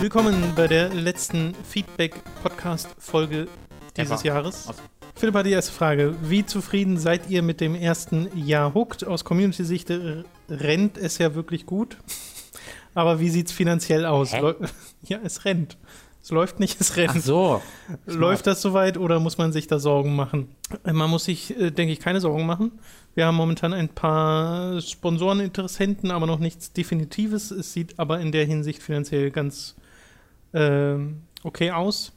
Willkommen bei der letzten Feedback-Podcast-Folge dieses. Jahres. Philipp hat die erste Frage. Wie zufrieden seid ihr mit dem ersten Jahr Hooked? Aus Community-Sicht äh, rennt es ja wirklich gut. Aber wie sieht es finanziell aus? Hä? Ja, es rennt. Es läuft nicht, es rennt. Ach so. Läuft das soweit oder muss man sich da Sorgen machen? Äh, Man muss sich, äh, denke ich, keine Sorgen machen. Wir haben momentan ein paar Sponsoreninteressenten, aber noch nichts Definitives. Es sieht aber in der Hinsicht finanziell ganz ähm, okay aus.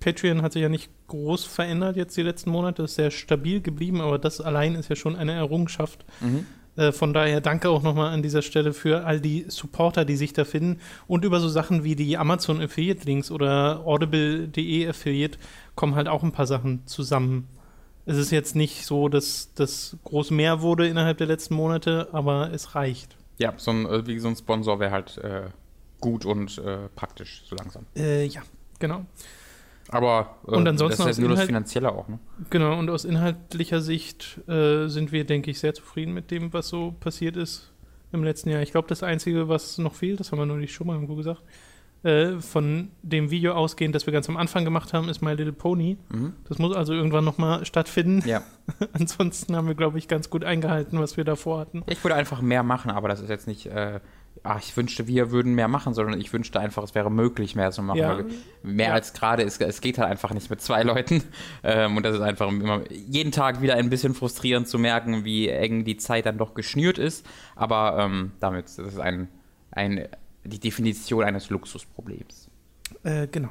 Patreon hat sich ja nicht groß verändert jetzt die letzten Monate, ist sehr stabil geblieben, aber das allein ist ja schon eine Errungenschaft. Mhm. Äh, von daher danke auch nochmal an dieser Stelle für all die Supporter, die sich da finden. Und über so Sachen wie die Amazon Affiliate Links oder Audible.de Affiliate kommen halt auch ein paar Sachen zusammen. Es ist jetzt nicht so, dass das groß mehr wurde innerhalb der letzten Monate, aber es reicht. Ja, so ein, äh, wie so ein Sponsor wäre halt äh, gut und äh, praktisch, so langsam. Äh, ja, genau. Aber äh, Und ansonsten das ist ja nur das Finanzielle auch, ne? Genau, und aus inhaltlicher Sicht äh, sind wir, denke ich, sehr zufrieden mit dem, was so passiert ist im letzten Jahr. Ich glaube, das Einzige, was noch fehlt, das haben wir nur nicht schon mal irgendwo gesagt, äh, von dem Video ausgehend, das wir ganz am Anfang gemacht haben, ist My Little Pony. Mhm. Das muss also irgendwann nochmal stattfinden. Ja. Ansonsten haben wir, glaube ich, ganz gut eingehalten, was wir davor hatten. Ich würde einfach mehr machen, aber das ist jetzt nicht, äh, ach, ich wünschte, wir würden mehr machen, sondern ich wünschte einfach, es wäre möglich, mehr zu machen. Ja. Mehr Ja. als gerade ist, es geht halt einfach nicht mit zwei Leuten. Ähm, und das ist einfach immer jeden Tag wieder ein bisschen frustrierend zu merken, wie eng die Zeit dann doch geschnürt ist. Aber ähm, damit, das ist ein, ein, die Definition eines Luxusproblems. Äh, genau.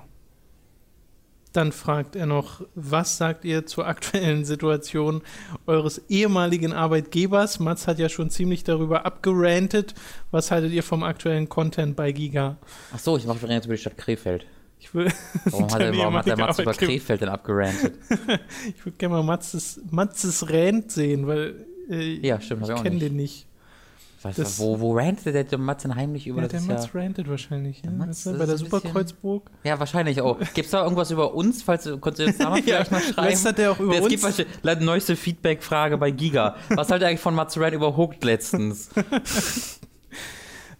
Dann fragt er noch, was sagt ihr zur aktuellen Situation eures ehemaligen Arbeitgebers? Mats hat ja schon ziemlich darüber abgerantet. Was haltet ihr vom aktuellen Content bei Giga? Ach so, ich mache jetzt über die Stadt Krefeld. Ich will, Warum hat, er, warum hat der Mats über. Krefeld denn abgerantet? ich würde gerne mal Matzes, Matzes Rant sehen, weil äh, Ja, stimmt, ich kenne den nicht. Was, Das- wo, wo rantet der, der Mats denn heimlich über Ja, das der Mats ja, rantet wahrscheinlich. Ja, Der du, das bei der Superkreuzburg. ja, wahrscheinlich auch. Gibt es da irgendwas über uns? Falls du, kannst du jetzt da mal vielleicht mal schreiben? lästert der auch über es uns? gibt neueste Feedback-Frage bei Giga. Was haltet ihr eigentlich von Mats Rand über Hooked letztens?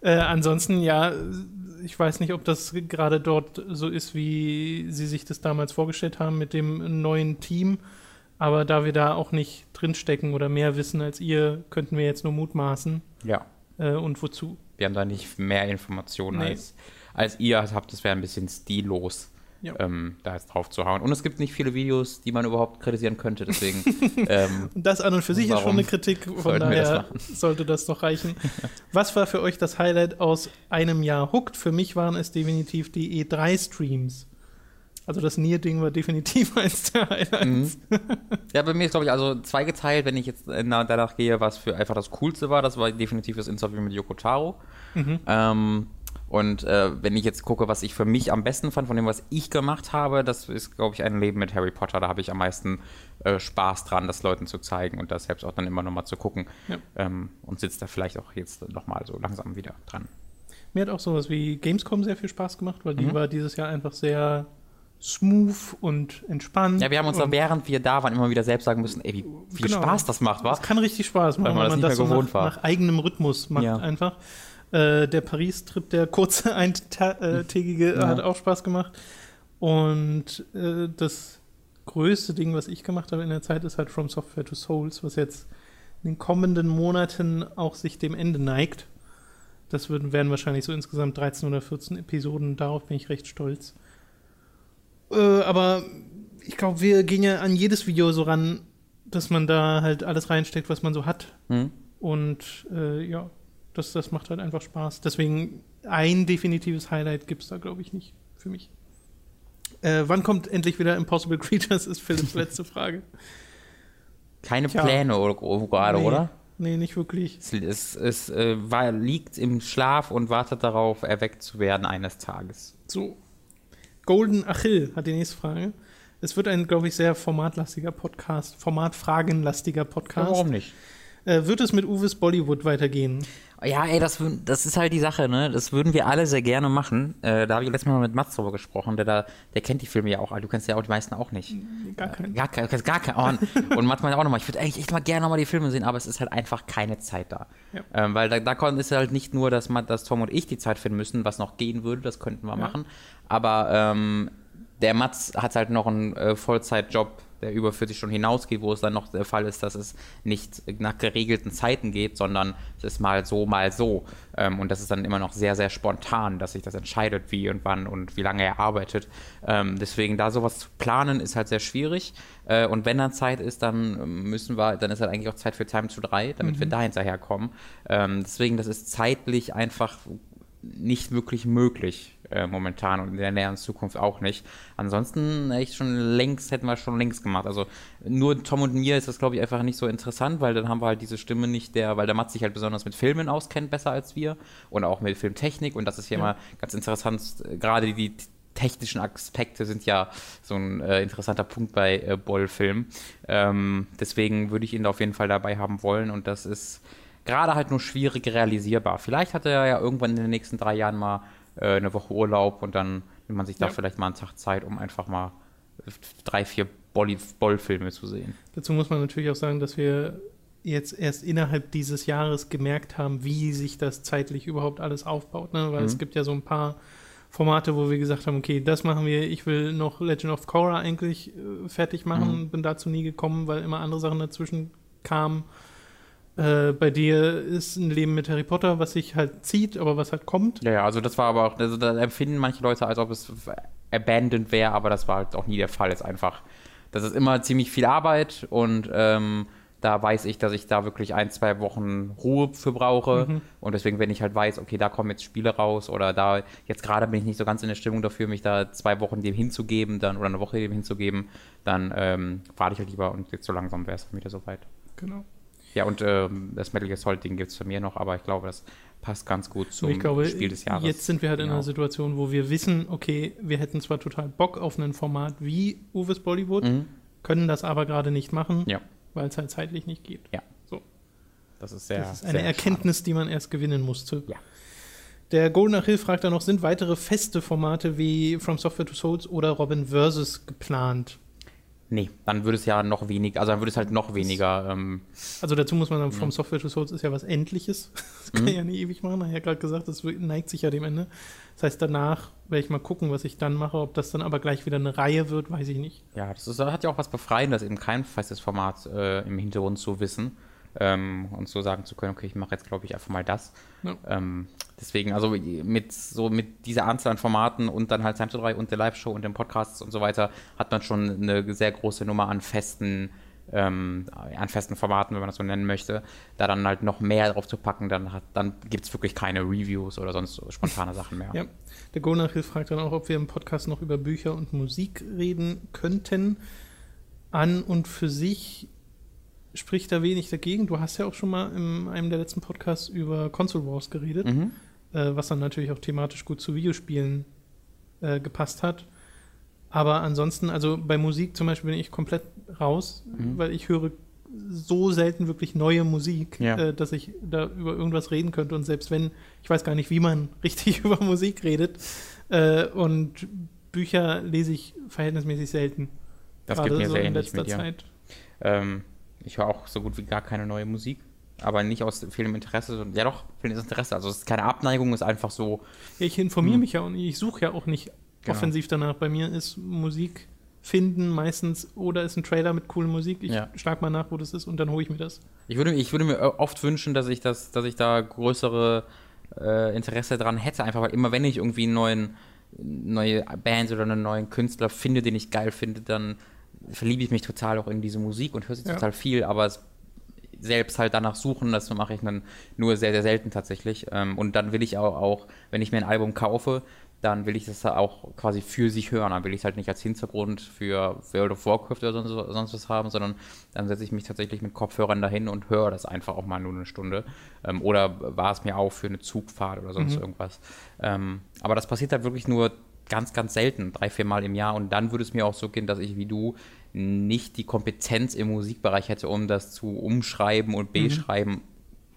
Äh, ansonsten, ja, ich weiß nicht, ob das gerade dort so ist, wie Sie sich das damals vorgestellt haben mit dem neuen Team. Aber da wir da auch nicht drinstecken oder mehr wissen als ihr, könnten wir jetzt nur mutmaßen. ja, Äh, und wozu? wir haben da nicht mehr Informationen Nee. als, als ihr habt. Das wäre ein bisschen stillos. Ja. Ähm, da jetzt drauf zu hauen. Und es gibt nicht viele Videos, die man überhaupt kritisieren könnte, deswegen ähm, das an und für sich ist schon eine Kritik, von das daher machen? sollte das doch reichen. Was war für euch das Highlight aus einem Jahr Hooked? Für mich waren es definitiv die E3-Streams. Also das Nier-Ding war definitiv eins der Highlights. Ja, bei mir ist, glaube ich, also zweigeteilt, wenn ich jetzt äh, na- danach gehe, was für einfach das Coolste war. Das war definitiv das Interview mit Yoko Taro. Mhm. Ähm, und äh, wenn ich jetzt gucke, was ich für mich am besten fand, von dem, was ich gemacht habe, das ist, glaube ich, ein Leben mit Harry Potter. Da habe ich am meisten äh, Spaß dran, das Leuten zu zeigen und das selbst auch dann immer nochmal zu gucken. Ja. Ähm, und sitzt da vielleicht auch jetzt nochmal so langsam wieder dran. Mir hat auch sowas wie Gamescom sehr viel Spaß gemacht, weil die Mhm. war dieses Jahr einfach sehr smooth und entspannt. Ja, wir haben uns da, und während wir da waren, immer wieder selbst sagen müssen, ey, wie viel Genau. Spaß das macht, wa? Das kann richtig Spaß machen, Weil man wenn das nicht das so mehr gewohnt nach, war. nach eigenem Rhythmus macht Ja. einfach. Äh, der Paris-Trip, der kurze eintägige, Ja. hat auch Spaß gemacht. Und äh, das größte Ding, was ich gemacht habe in der Zeit, ist halt From Software to Souls, was jetzt in den kommenden Monaten auch sich dem Ende neigt. Das werden wahrscheinlich so insgesamt 13 oder 14 Episoden. Darauf bin ich recht stolz. Äh, aber ich glaube, wir gehen ja an jedes Video so ran, dass man da halt alles reinsteckt, was man so hat. Hm? Und äh, ja, das, das macht halt einfach Spaß. Deswegen ein definitives Highlight gibt es da, glaube ich, nicht für mich. Äh, wann kommt endlich wieder Impossible Creatures, ist Philipps letzte Frage. Keine Tja. Pläne oder, gerade, Nee. oder? Nee, nicht wirklich. Es, es, es äh, war, liegt im Schlaf und wartet darauf, erweckt zu werden eines Tages. So. Golden Achill hat die nächste Frage. Es wird ein, glaube ich, sehr formatlastiger Podcast, formatfragenlastiger Podcast. Warum nicht? Äh, wird es mit Uwes Bollywood weitergehen? Ja, ey, das, das ist halt die Sache, ne? Das würden wir alle sehr gerne machen. Äh, da habe ich letztes Mal mit Mats drüber gesprochen, der da, der kennt die Filme ja auch. Du kennst ja auch die meisten auch nicht. Gar keinen. Äh, gar, gar, gar keinen. Oh, und Mats meinte auch nochmal, ich würde eigentlich echt mal gerne nochmal die Filme sehen, aber es ist halt einfach keine Zeit da. Ja. Ähm, weil da, da ist halt nicht nur, dass, man, dass Tom und ich die Zeit finden müssen, was noch gehen würde, das könnten wir Ja. machen. Aber ähm, der Mats hat halt noch einen äh, Vollzeitjob, der über 40 Stunden hinausgeht, wo es dann noch der Fall ist, dass es nicht nach geregelten Zeiten geht, sondern es ist mal so, mal so. Ähm, und das ist dann immer noch sehr, sehr spontan, dass sich das entscheidet, wie und wann und wie lange er arbeitet. Ähm, deswegen da sowas zu planen, ist halt sehr schwierig. Äh, und wenn dann Zeit ist, dann müssen wir, dann ist halt eigentlich auch Zeit für Time to 3, damit wir da hinterherkommen. Ähm, deswegen, das ist zeitlich einfach nicht wirklich möglich äh, momentan und in der näheren Zukunft auch nicht. Ansonsten echt schon längst, hätten wir schon längst gemacht. Also nur Tom und mir ist das, glaube ich, einfach nicht so interessant, weil dann haben wir halt diese Stimme nicht der, weil der Matt sich halt besonders mit Filmen auskennt, besser als wir und auch mit Filmtechnik und das ist hier Ja. mal ganz interessant, äh, gerade die technischen Aspekte sind ja so ein äh, interessanter Punkt bei äh, Boll-Filmen. Ähm, deswegen würde ich ihn da auf jeden Fall dabei haben wollen und das ist gerade halt nur schwierig realisierbar. Vielleicht hat er ja irgendwann in den nächsten drei Jahren mal äh, eine Woche Urlaub und dann nimmt man sich da Ja. vielleicht mal einen Tag Zeit, um einfach mal drei, vier Boll-Filme zu sehen. Dazu muss man natürlich auch sagen, dass wir jetzt erst innerhalb dieses Jahres gemerkt haben, wie sich das zeitlich überhaupt alles aufbaut. Ne? Weil Mhm. es gibt ja so ein paar Formate, wo wir gesagt haben, okay, das machen wir, ich will noch Legend of Korra eigentlich äh, fertig machen, Mhm. bin dazu nie gekommen, weil immer andere Sachen dazwischen kamen. Äh, bei dir ist ein Leben mit Harry Potter, was sich halt zieht, aber was halt kommt. Ja, ja, also das war aber auch, also da empfinden manche Leute, als ob es abandoned wäre, aber das war halt auch nie der Fall. Es ist einfach, das ist immer ziemlich viel Arbeit und ähm, da weiß ich, dass ich da wirklich ein, zwei Wochen Ruhe für brauche. Mhm. Und deswegen, wenn ich halt weiß, okay, da kommen jetzt Spiele raus oder da, jetzt gerade bin ich nicht so ganz in der Stimmung dafür, mich da zwei Wochen dem hinzugeben dann oder eine Woche dem hinzugeben, dann ähm, warte ich halt lieber und jetzt so langsam wäre es wieder soweit. Genau. Ja, und ähm, das Metal Gear Solid Ding gibt es von mir noch, aber ich glaube, das passt ganz gut zum glaube, Spiel des Jahres. jetzt sind wir halt in Genau. einer Situation, wo wir wissen, okay, wir hätten zwar total Bock auf ein Format wie Uwe's Bollywood, Mhm. können das aber gerade nicht machen, Ja. weil es halt zeitlich nicht geht. Das ist sehr. das ist eine Erkenntnis, die man erst gewinnen musste. Ja. Der Golden Hill fragt dann noch, sind weitere feste Formate wie From Software to Souls oder Robin Versus geplant? Nee, dann würde es ja noch weniger, also dann würde es halt noch weniger. Ähm, Also dazu muss man sagen, Mhm. From Software to Souls ist ja was Endliches. Das kann Mhm. ja nie ewig machen. Ich habe gerade gesagt, das neigt sich ja dem Ende. Das heißt, danach werde ich mal gucken, was ich dann mache. Ob das dann aber gleich wieder eine Reihe wird, weiß ich nicht. ja, das ist, hat ja auch was Befreiendes, eben kein festes Format äh, im Hintergrund zu wissen ähm, und so sagen zu können, okay, ich mache jetzt, glaube ich, einfach mal das. Ja. Ähm, deswegen, also mit so mit dieser Anzahl an Formaten und dann halt Time to 3 und der Live-Show und den Podcasts und so weiter, hat man schon eine sehr große Nummer an festen ähm, an festen Formaten, wenn man das so nennen möchte, da dann halt noch mehr drauf zu packen, dann, hat- dann gibt es wirklich keine Reviews oder sonst spontane Sachen mehr. Ja. Der Golden Hill fragt dann auch, ob wir im Podcast noch über Bücher und Musik reden könnten. An und für sich spricht da wenig dagegen. Du hast ja auch schon mal in einem der letzten Podcasts über Console Wars geredet. Mhm. äh, was dann natürlich auch thematisch gut zu Videospielen äh, gepasst hat. Aber ansonsten, also bei Musik zum Beispiel bin ich komplett raus, Mhm. weil ich höre so selten wirklich neue Musik, Ja. äh, dass ich da über irgendwas reden könnte. Und selbst wenn, ich weiß gar nicht, wie man richtig über Musik redet. Äh, und Bücher lese ich verhältnismäßig selten. Das Gerade geht mir so sehr in letzter mit dir. Zeit. Ähm, ich höre auch so gut wie gar keine neue Musik. Aber nicht aus fehlendem Interesse. sondern- Ja doch, fehlendes Interesse. Also es ist keine Abneigung, es ist einfach so. Ja, ich informiere Hm. mich ja auch nicht. Ich suche ja auch nicht Genau. offensiv danach. Bei mir ist Musik finden meistens oder ist ein Trailer mit cooler Musik. Ich Ja. schlag mal nach, wo das ist und dann hole ich mir das. Ich würde, ich würde mir oft wünschen, dass ich das, dass ich da größere äh, Interesse dran hätte. Einfach weil immer wenn ich irgendwie einen neuen, neue Band oder einen neuen Künstler finde, den ich geil finde, dann verliebe ich mich total auch in diese Musik und höre sie Ja. total viel, aber selbst halt danach suchen, das mache ich dann nur sehr, sehr selten tatsächlich. Ähm, und dann will ich auch, auch, wenn ich mir ein Album kaufe, dann will ich das auch quasi für sich hören. Dann will ich es halt nicht als Hintergrund für World of Warcraft oder sonst, sonst was haben, sondern dann setze ich mich tatsächlich mit Kopfhörern dahin und höre das einfach auch mal nur eine Stunde. Ähm, oder war es mir auch für eine Zugfahrt oder sonst Mhm. irgendwas. Ähm, aber das passiert halt wirklich nur ganz, ganz selten, drei, vier Mal im Jahr. Und dann würde es mir auch so gehen, dass ich wie du nicht die Kompetenz im Musikbereich hätte, um das zu umschreiben und beschreiben mhm.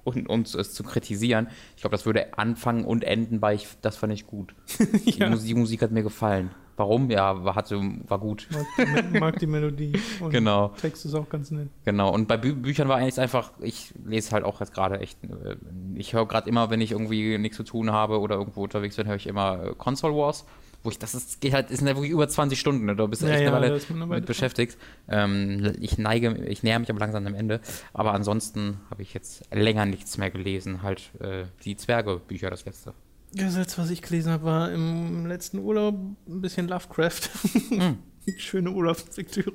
und, und es zu kritisieren. Ich glaube, das würde anfangen und enden bei, ich, das fand ich gut. ja. die, Musik, die Musik hat mir gefallen. Warum? Ja, war, hatte, war gut. Mag die, mag die Melodie. Und genau. Text ist auch ganz nett. Genau. Und bei Bü Büchern war eigentlich einfach, ich lese halt auch jetzt gerade echt, äh, ich höre gerade immer, wenn ich irgendwie nichts zu tun habe oder irgendwo unterwegs bin, höre ich immer Console Wars wo ich das ist, geht halt, ist ja wirklich über 20 Stunden, ne? da bist du ja, echt ja, eine Weile mit beschäftigt. Ähm, ich neige, ich näher mich aber langsam am Ende. Aber ansonsten habe ich jetzt länger nichts mehr gelesen. Halt äh, die Zwerge-Bücher, das letzte. Das letzte, was ich gelesen habe, war im letzten Urlaub ein bisschen Lovecraft. Hm. Schöne Urlaubslektüre.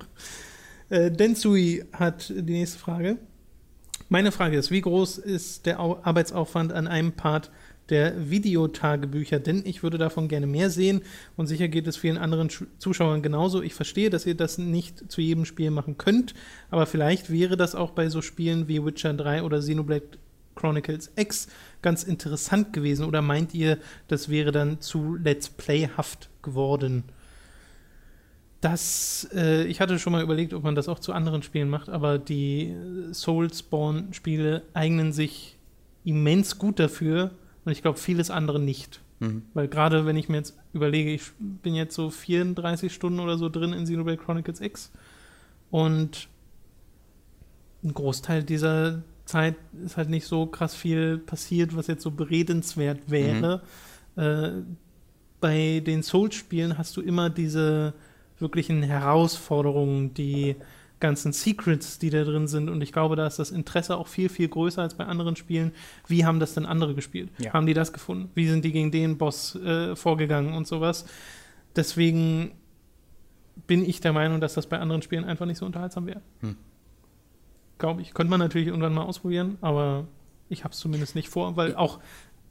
Äh, Densui hat die nächste Frage. Meine Frage ist, wie groß ist der Arbeitsaufwand an einem Part der Videotagebücher, denn ich würde davon gerne mehr sehen und sicher geht es vielen anderen Zuschauern genauso. Ich verstehe, dass ihr das nicht zu jedem Spiel machen könnt, aber vielleicht wäre das auch bei so Spielen wie Witcher 3 oder Xenoblade Chronicles X ganz interessant gewesen oder meint ihr, das wäre dann zu Let's Playhaft geworden? Das, äh, ich hatte schon mal überlegt, ob man das auch zu anderen Spielen macht, aber die Soulspawn-Spiele eignen sich immens gut dafür, und ich glaube, vieles andere nicht. Mhm. Weil gerade wenn ich mir jetzt überlege, ich bin jetzt so 34 Stunden oder so drin in Xenoblade Chronicles X und ein Großteil dieser Zeit ist halt nicht so krass viel passiert, was jetzt so beredenswert wäre. Mhm. Äh, bei den Souls-Spielen hast du immer diese wirklichen Herausforderungen, die ganzen Secrets, die da drin sind. Und ich glaube, da ist das Interesse auch viel, viel größer als bei anderen Spielen. Wie haben das denn andere gespielt? Ja. Haben die das gefunden? Wie sind die gegen den Boss äh, vorgegangen und sowas? Deswegen bin ich der Meinung, dass das bei anderen Spielen einfach nicht so unterhaltsam wäre. Hm. Glaube ich. Könnte man natürlich irgendwann mal ausprobieren, aber ich habe es zumindest nicht vor, weil auch,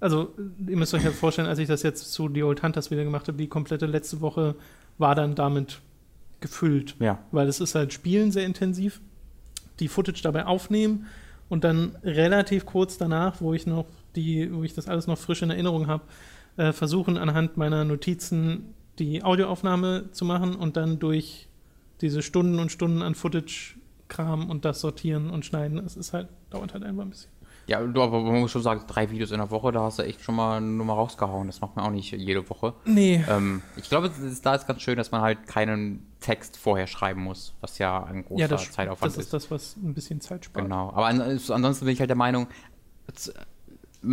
also ihr müsst euch halt vorstellen, als ich das jetzt zu The Old Hunters wieder gemacht habe, die komplette letzte Woche war dann damit gefüllt. Ja. Weil es ist halt Spielen sehr intensiv, die Footage dabei aufnehmen und dann relativ kurz danach, wo ich noch die, wo ich das alles noch frisch in Erinnerung habe, äh, versuchen anhand meiner Notizen die Audioaufnahme zu machen und dann durch diese Stunden und Stunden an Footage-Kram und das sortieren und schneiden. Es ist halt, dauert halt einfach ein bisschen. Ja, du, aber man muss schon sagen, drei Videos in der Woche, da hast du echt schon mal eine Nummer rausgehauen. Das macht man auch nicht jede Woche. Nee. Ähm, ich glaube, da ist ganz schön, dass man halt keinen Text vorher schreiben muss, was ja ein großer ja, das, Zeitaufwand ist. Das ist das, was ein bisschen Zeit spart. Genau. Aber ansonsten bin ich halt der Meinung,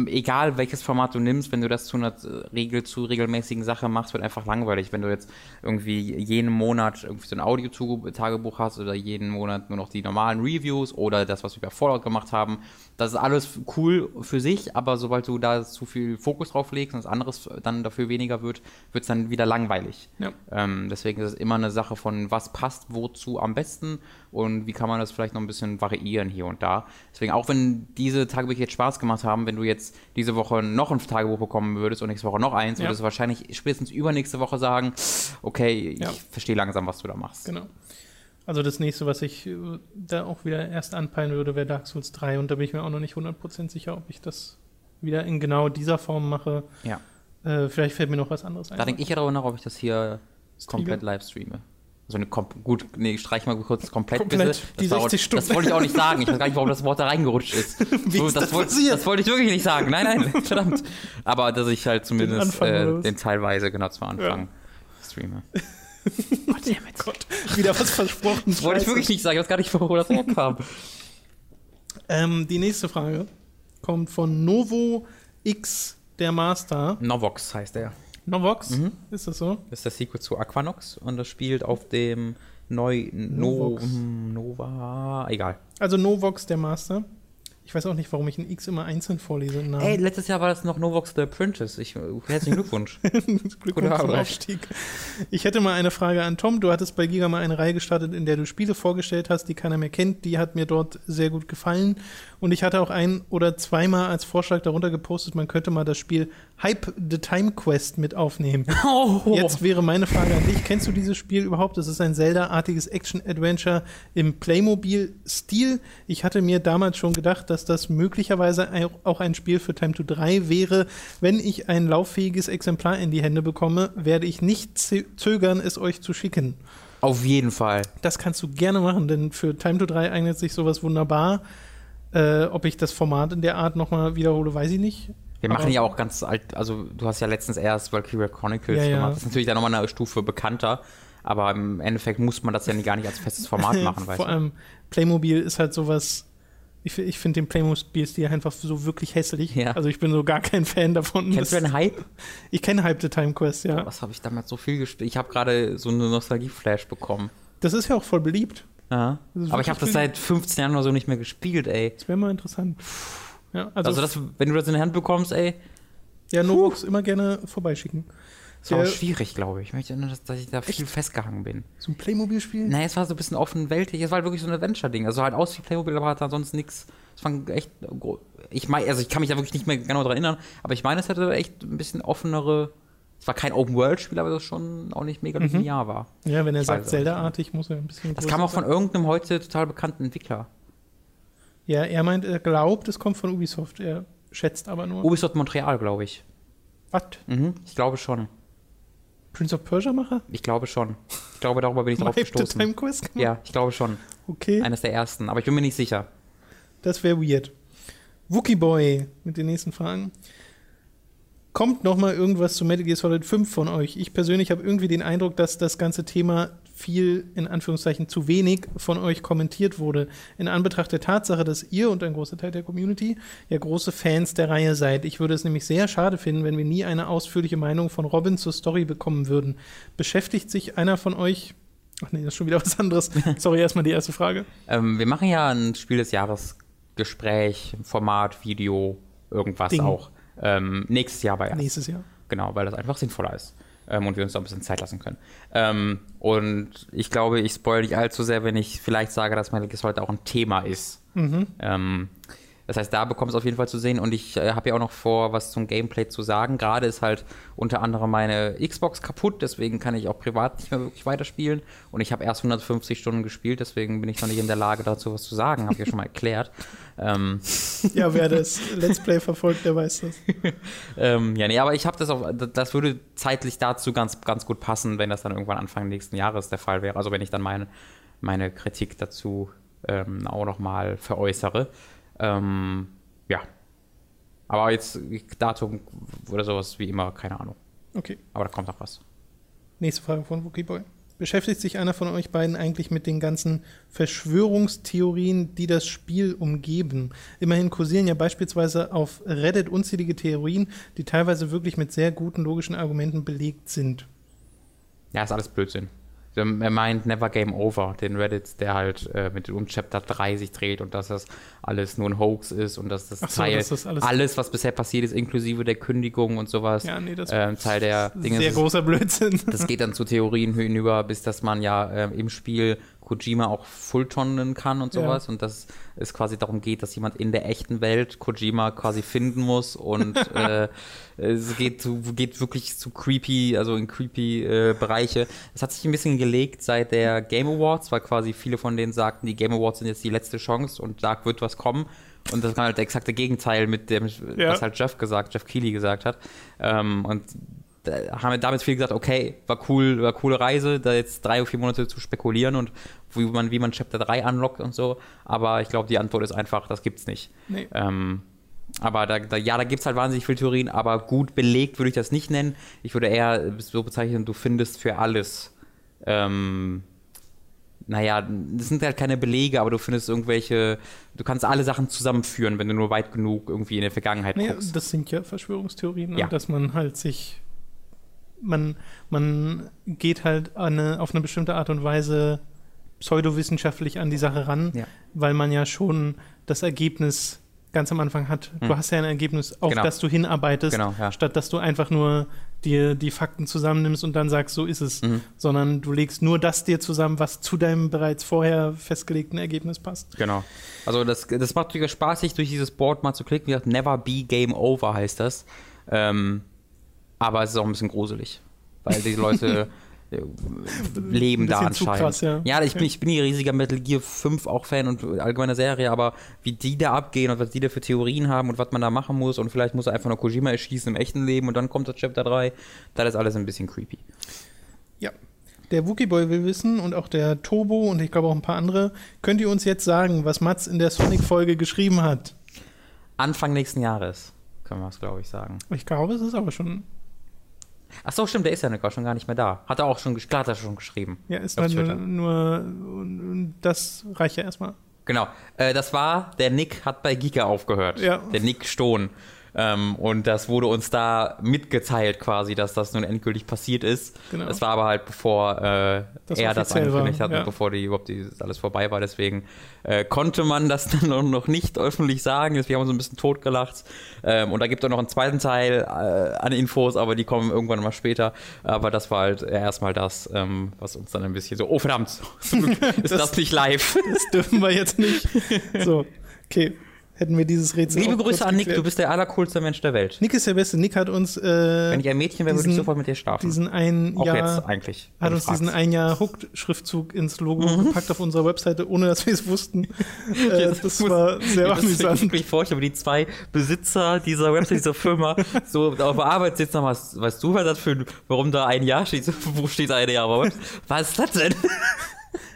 egal welches Format du nimmst, wenn du das zu einer Regel, zu regelmäßigen Sache machst, wird einfach langweilig. Wenn du jetzt irgendwie jeden Monat irgendwie so ein Audio-Tagebuch hast oder jeden Monat nur noch die normalen Reviews oder das, was wir bei Fallout gemacht haben, das ist alles cool für sich, aber sobald du da zu viel Fokus drauf legst und das anderes dann dafür weniger wird, wird es dann wieder langweilig. Ja. Ähm, deswegen ist es immer eine Sache von, was passt wozu am besten und wie kann man das vielleicht noch ein bisschen variieren hier und da. Deswegen, auch wenn diese Tagebücher jetzt Spaß gemacht haben, wenn du jetzt diese Woche noch ein Tagebuch bekommen würdest und nächste Woche noch eins, ja. würdest du wahrscheinlich spätestens übernächste Woche sagen, okay, ja. ich verstehe langsam, was du da machst. Genau. Also das nächste, was ich äh, da auch wieder erst anpeilen würde, wäre Dark Souls 3 und da bin ich mir auch noch nicht 100% sicher, ob ich das wieder in genau dieser Form mache. Ja. Äh, vielleicht fällt mir noch was anderes ein. Da denke ich ja darüber nach, ob ich das hier komplett live streame so eine gut, nee, streich mal kurz komplett, komplett bitte. Die 60 Stunden. Das wollte ich auch nicht sagen. Ich weiß gar nicht, warum das Wort da reingerutscht ist. Wie so, ist das, das, wollte, das wollte ich wirklich nicht sagen. Nein, nein, verdammt. Aber dass ich halt zumindest den, äh, den teilweise genau zum Anfang ja. streame. oh, Gott, wieder was versprochen. Das wollte ich wirklich nicht sagen. Ich weiß gar nicht, wo das herkam. ähm, die nächste Frage kommt von Novo X der Master. Novox heißt er. Novox? Mhm. Ist das so? Das ist das Sequel zu Aquanox und das spielt auf dem Neu no, Nova. Egal. Also Novox der Master. Ich weiß auch nicht, warum ich ein X immer einzeln vorlese. Ey, letztes Jahr war das noch Novox the Apprentice. Ich, herzlichen Glückwunsch. Glückwunsch zum Aufstieg. Ich hätte mal eine Frage an Tom. Du hattest bei Giga mal eine Reihe gestartet, in der du Spiele vorgestellt hast, die keiner mehr kennt. Die hat mir dort sehr gut gefallen. Und ich hatte auch ein oder zweimal als Vorschlag darunter gepostet, man könnte mal das Spiel Hype the Time Quest mit aufnehmen. Oh. Jetzt wäre meine Frage an dich: Kennst du dieses Spiel überhaupt? Das ist ein Zelda-artiges Action-Adventure im Playmobil-Stil. Ich hatte mir damals schon gedacht, dass das möglicherweise auch ein Spiel für Time to 3 wäre. Wenn ich ein lauffähiges Exemplar in die Hände bekomme, werde ich nicht zögern, es euch zu schicken. Auf jeden Fall. Das kannst du gerne machen, denn für Time to 3 eignet sich sowas wunderbar. Äh, ob ich das Format in der Art nochmal wiederhole, weiß ich nicht. Wir machen ja auch ganz alt, also du hast ja letztens erst Valkyria Chronicles Ja, gemacht. Das ist natürlich dann nochmal eine Stufe bekannter, aber im Endeffekt muss man das ja gar nicht als festes Format machen, weißt Vor du? allem Playmobil ist halt sowas. Ich, ich finde den Playmobil-Stil einfach so wirklich hässlich. Ja. Also ich bin so gar kein Fan davon. Kennst du den Hype? ich kenne Hype the Time Quest, ja. Was habe ich damals so viel gespielt? Ich habe gerade so eine Nostalgie-Flash bekommen. Das ist ja auch voll beliebt. Ja. Aber ich habe das seit 15 Jahren oder so nicht mehr gespielt, ey. Das wäre mal interessant. Ja, also, Also, das, wenn du das in die Hand bekommst, ey, ja, Novox immer gerne vorbeischicken. ist auch Der- schwierig, glaube ich. Ich möchte nur, dass, dass ich da viel festgehangen bin. So ein Playmobil-Spiel? Nein, es war so ein bisschen offen weltlich. Es war halt wirklich so ein Adventure-Ding. Also halt aus wie Playmobil, aber hat ansonsten nichts. Es war echt. Ich meine, also ich kann mich da wirklich nicht mehr genau daran erinnern, aber ich meine, es hätte echt ein bisschen offenere. Es war kein Open-World-Spiel, aber das schon auch nicht mega linear war. Ja, wenn er Ich sagt Zelda-artig, muss er ein bisschen. Das kam auch von irgendeinem heute total bekannten Entwickler. Ja, er meint, er glaubt, es kommt von Ubisoft. Er schätzt aber nur. Ubisoft Montreal, glaube ich. Was? Mhm, ich glaube schon. Prince of Persia-Macher? Ich glaube schon. Ich glaube, darüber bin ich drauf the Time gestoßen. Quest? Ja, ich glaube schon. Okay. Eines der ersten, aber ich bin mir nicht sicher. Das wäre weird. Wookie Boy mit den nächsten Fragen. Kommt noch mal irgendwas zu Metal Gear Solid 5 von euch? Ich persönlich habe irgendwie den Eindruck, dass das ganze Thema viel, in Anführungszeichen, zu wenig von euch kommentiert wurde. In Anbetracht der Tatsache, dass ihr und ein großer Teil der Community ja große Fans der Reihe seid. Ich würde es nämlich sehr schade finden, wenn wir nie eine ausführliche Meinung von Robin zur Story bekommen würden. Beschäftigt sich einer von euch. Ach nee, das ist schon wieder was anderes. Sorry, erstmal die erste Frage. Ähm, wir machen ja ein Spiel des Jahres Gespräch, Format, Video, irgendwas Ding. auch. Ähm, nächstes Jahr erst. Nächstes Jahr. Genau, weil das einfach sinnvoller ist. Ähm, und wir uns da ein bisschen Zeit lassen können. Ähm, und ich glaube, ich spoil nicht allzu sehr, wenn ich vielleicht sage, dass Metal Gear Solid auch ein Thema ist. Mhm. Ähm, das heißt, da bekommst du es auf jeden Fall zu sehen. Und ich äh, habe ja auch noch vor, was zum Gameplay zu sagen. Gerade ist halt unter anderem meine Xbox kaputt, deswegen kann ich auch privat nicht mehr wirklich weiterspielen. Und ich habe erst 150 Stunden gespielt, deswegen bin ich noch nicht in der Lage, dazu was zu sagen. Habe ich ja schon mal erklärt. Ähm, Ja, wer das Let's Play verfolgt, der weiß das. ähm, ja, nee, aber ich habe das auch, das würde zeitlich dazu ganz, ganz gut passen, wenn das dann irgendwann Anfang nächsten Jahres der Fall wäre. Also wenn ich dann meine, meine Kritik dazu ähm, auch nochmal veräußere. Ähm, ja. Aber jetzt Datum oder sowas wie immer, keine Ahnung. Okay, Aber da kommt noch was. nächste Frage von Wookie Boy. Beschäftigt sich einer von euch beiden eigentlich mit den ganzen Verschwörungstheorien, die das Spiel umgeben? Immerhin kursieren ja beispielsweise auf Reddit unzählige Theorien, die teilweise wirklich mit sehr guten logischen Argumenten belegt sind. Ja, ist alles Blödsinn. Er meint Never Game Over, den Reddit, der halt äh, mit um Chapter 3 sich dreht und dass das alles nur ein Hoax ist und dass das so, Teil, das alles- alles, was bisher passiert ist, inklusive der Kündigung und sowas, Ja, nee, ähm, Teil der Dinge Sehr ist. großer Blödsinn. Das geht dann zu Theorien hinüber, bis dass man ja äh, im Spiel Kojima auch Fulltonnen kann und Ja. sowas und dass es quasi darum geht, dass jemand in der echten Welt Kojima quasi finden muss und äh, es geht, zu, geht wirklich zu creepy, also in creepy äh, Bereiche. Es hat sich ein bisschen gelegt seit der Game Awards, weil quasi viele von denen sagten, die Game Awards sind jetzt die letzte Chance und da wird was kommen. Und das war halt der exakte Gegenteil mit dem, Ja. was halt Jeff gesagt, Jeff Keighley gesagt hat. Ähm, und haben wir damit viel gesagt, okay, war cool, war coole Reise, da jetzt drei oder vier Monate zu spekulieren und wie man, wie man Chapter 3 unlockt und so. Aber ich glaube, die Antwort ist einfach, das gibt's nicht. Nee. Ähm, aber da, da, ja, da gibt es halt wahnsinnig viele Theorien, aber gut belegt würde ich das nicht nennen. Ich würde eher so bezeichnen, du findest für alles. Ähm, naja, das sind halt keine Belege, aber du findest irgendwelche, du kannst alle Sachen zusammenführen, wenn du nur weit genug irgendwie in der Vergangenheit Nee, guckst. das sind ja Verschwörungstheorien, ne? Ja. dass man halt sich, man, man geht halt eine, auf eine bestimmte Art und Weise pseudowissenschaftlich an die Sache ran, Ja. weil man ja schon das Ergebnis ganz am Anfang hat. Du Hm. hast ja ein Ergebnis, auf Genau. das du hinarbeitest, Genau, ja. statt dass du einfach nur dir die Fakten zusammennimmst und dann sagst, so ist es. Mhm. Sondern du legst nur das dir zusammen, was zu deinem bereits vorher festgelegten Ergebnis passt. Genau. Also das, das macht natürlich spaßig, durch dieses Board mal zu klicken. Wie gesagt, Never be Game Over heißt das. Ähm, aber es ist auch ein bisschen gruselig, weil die Leute äh, leben Ein da anscheinend. krass, ja. ich bin, ich bin hier riesiger Metal Gear 5 auch Fan und allgemeiner Serie, aber wie die da abgehen und was die da für Theorien haben und was man da machen muss und vielleicht muss er einfach nur Kojima erschießen im echten Leben und dann kommt das Chapter 3, das ist alles ein bisschen creepy. Ja. Der Wookie-Boy will wissen und auch der Turbo und ich glaube auch ein paar andere. Könnt ihr uns jetzt sagen, was Mats in der Sonic-Folge geschrieben hat? Anfang nächsten Jahres, können wir es, glaube ich, sagen. Ich glaube, es ist aber schon. Ach so, stimmt, der ist ja gar schon gar nicht mehr da. Hat er auch schon, klar hat er schon geschrieben. Ja, ist dann nur, Twitter. nur. Das reicht ja erstmal. Genau, äh, das war, der Nick hat bei Giga aufgehört. Ja. Der Nick Stohn. Ähm, und das wurde uns da mitgeteilt quasi, dass das nun endgültig passiert ist. Genau. Das war aber halt bevor äh, Das er das angekündigt hat ja. bevor die, überhaupt die, alles vorbei war. Deswegen äh, konnte man das dann noch- nicht öffentlich sagen. Wir haben uns ein bisschen totgelacht. Ähm, und da gibt es auch noch einen zweiten Teil äh, an Infos, aber die kommen irgendwann mal später. Aber das war halt erstmal das, ähm, was uns dann ein bisschen so, oh verdammt, ist das, Das- nicht live. Das dürfen wir jetzt nicht. So, okay. Hätten wir dieses Rätsel. Liebe auch Grüße an Nick, geklärt. du bist der allercoolste Mensch der Welt. Nick ist der Beste. Nick hat uns äh, Wenn ich ein Mädchen wäre, würde ich sofort mit dir schlafen. diesen ein Auch Jahr. jetzt eigentlich. Hat uns diesen ein Jahr Hooked-Schriftzug ins Logo Mhm. gepackt auf unserer Webseite, ohne dass wir es wussten. Äh, das muss- war sehr euch amüsant. wirklich vorstellen, wie die zwei Besitzer dieser Website, dieser Firma, so auf der Arbeit sitzen und was, weißt du, was das für ein, warum da ein Jahr steht, wo steht ein Jahr? Was ist das denn?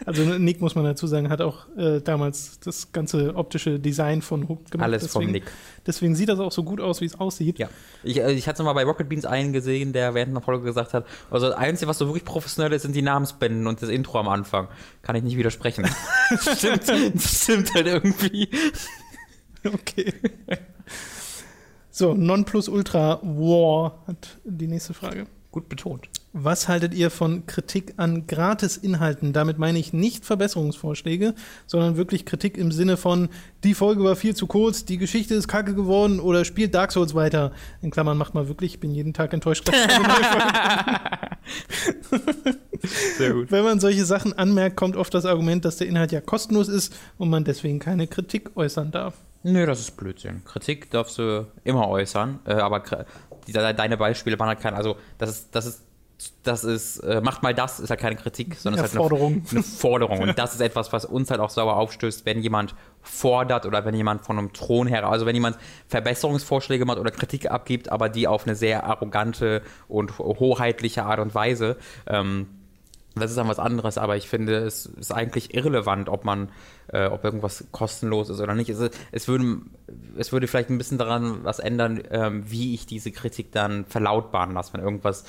Also Nick, muss man dazu sagen, hat auch äh, damals das ganze optische Design von Hooked gemacht. Alles vom deswegen, Nick. Deswegen sieht das auch so gut aus, wie es aussieht. Ja. Ich, äh, ich hatte mal bei Rocket Beans einen gesehen, der während einer Folge gesagt hat, also das Einzige, was so wirklich professionell ist, sind die Namensbänden und das Intro am Anfang. Kann ich nicht widersprechen. stimmt, das stimmt halt irgendwie. Okay. So, Nonplusultra War hat die nächste Frage. Gut betont. Was haltet ihr von Kritik an Gratis-Inhalten? Damit meine ich nicht Verbesserungsvorschläge, sondern wirklich Kritik im Sinne von, die Folge war viel zu kurz, die Geschichte ist kacke geworden oder spielt Dark Souls weiter. In Klammern macht mal wirklich, ich bin jeden Tag enttäuscht. Sehr gut. Wenn man solche Sachen anmerkt, kommt oft das Argument, dass der Inhalt ja kostenlos ist und man deswegen keine Kritik äußern darf. Nö, das ist Blödsinn. Kritik darfst du immer äußern, äh, aber deine Beispiele waren halt kein, also das ist, das ist, das ist, äh, macht mal das, ist halt keine Kritik, sondern Ja, ist halt eine, Forderung. eine Forderung. Und das ist etwas, was uns halt auch sauer aufstößt, wenn jemand fordert oder wenn jemand von einem Thron her, also wenn jemand Verbesserungsvorschläge macht oder Kritik abgibt, aber die auf eine sehr arrogante und hoheitliche Art und Weise. Ähm, das ist dann was anderes, aber ich finde, es ist eigentlich irrelevant, ob man, äh, ob irgendwas kostenlos ist oder nicht. Es, es, würde, es würde vielleicht ein bisschen daran was ändern, ähm, wie ich diese Kritik dann verlautbaren lasse. Wenn irgendwas,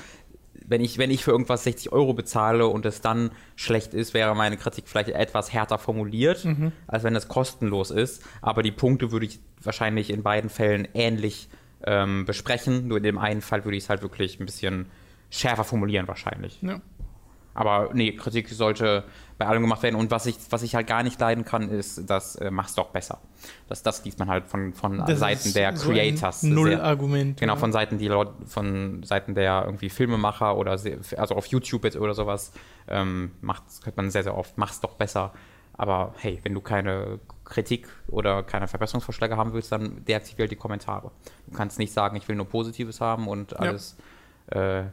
wenn ich, wenn ich für irgendwas 60 Euro bezahle und es dann schlecht ist, wäre meine Kritik vielleicht etwas härter formuliert, als wenn es kostenlos ist. Aber die Punkte würde ich wahrscheinlich in beiden Fällen ähnlich ähm, besprechen. Nur in dem einen Fall würde ich es halt wirklich ein bisschen schärfer formulieren wahrscheinlich. Ja. Aber nee, Kritik sollte bei allem gemacht werden. Und was ich, was ich halt gar nicht leiden kann, ist, das äh, mach's doch besser. Das, das liest man halt von, von Das Seiten der so Creators. sehr- Null-Argument. Genau, ja. von Seiten die Leute, von Seiten der irgendwie Filmemacher oder se- also auf YouTube jetzt oder sowas, ähm, macht's, hört man sehr, sehr oft, mach's doch besser. Aber hey, wenn du keine Kritik oder keine Verbesserungsvorschläge haben willst, dann deaktivier halt die Kommentare. Du kannst nicht sagen, ich will nur Positives haben und alles. Äh,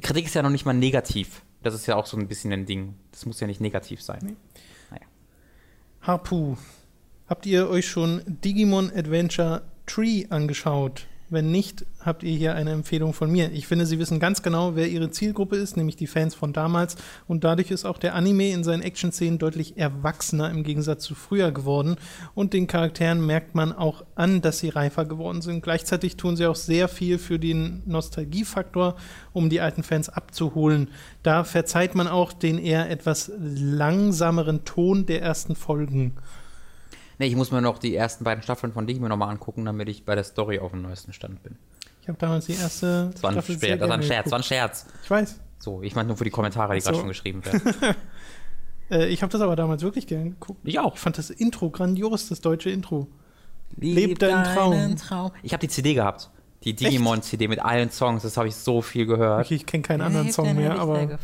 Kritik ist ja noch nicht mal negativ. Das ist ja auch so ein bisschen ein Ding. Das muss ja nicht negativ sein. Nee. Naja. Harpu, habt ihr euch schon Digimon Adventure Tree angeschaut? Wenn nicht, habt ihr hier eine Empfehlung von mir. Ich finde, sie wissen ganz genau, wer ihre Zielgruppe ist, nämlich die Fans von damals. Und dadurch ist auch der Anime in seinen Action-Szenen deutlich erwachsener im Gegensatz zu früher geworden. Und den Charakteren merkt man auch an, dass sie reifer geworden sind. Gleichzeitig tun sie auch sehr viel für den Nostalgiefaktor, um die alten Fans abzuholen. Da verzeiht man auch den eher etwas langsameren Ton der ersten Folgen. Nee, ich muss mir noch die ersten beiden Staffeln von Digimon nochmal angucken, damit ich bei der Story auf dem neuesten Stand bin. Ich habe damals die erste Das war ein, Staffel sehr das war ein Scherz, das war ein. Scherz. Ich weiß. So, ich meine nur für die Kommentare, die Ach gerade so. schon geschrieben werden. Äh, ich habe das aber damals wirklich gerne geguckt. Ich auch. Ich fand das Intro grandios, das deutsche Intro. Leb deinen Traum. Ich habe die CD gehabt. Die Digimon-CD mit allen Songs, das habe ich so viel gehört. Okay, ich kenne keinen anderen Song mehr, aber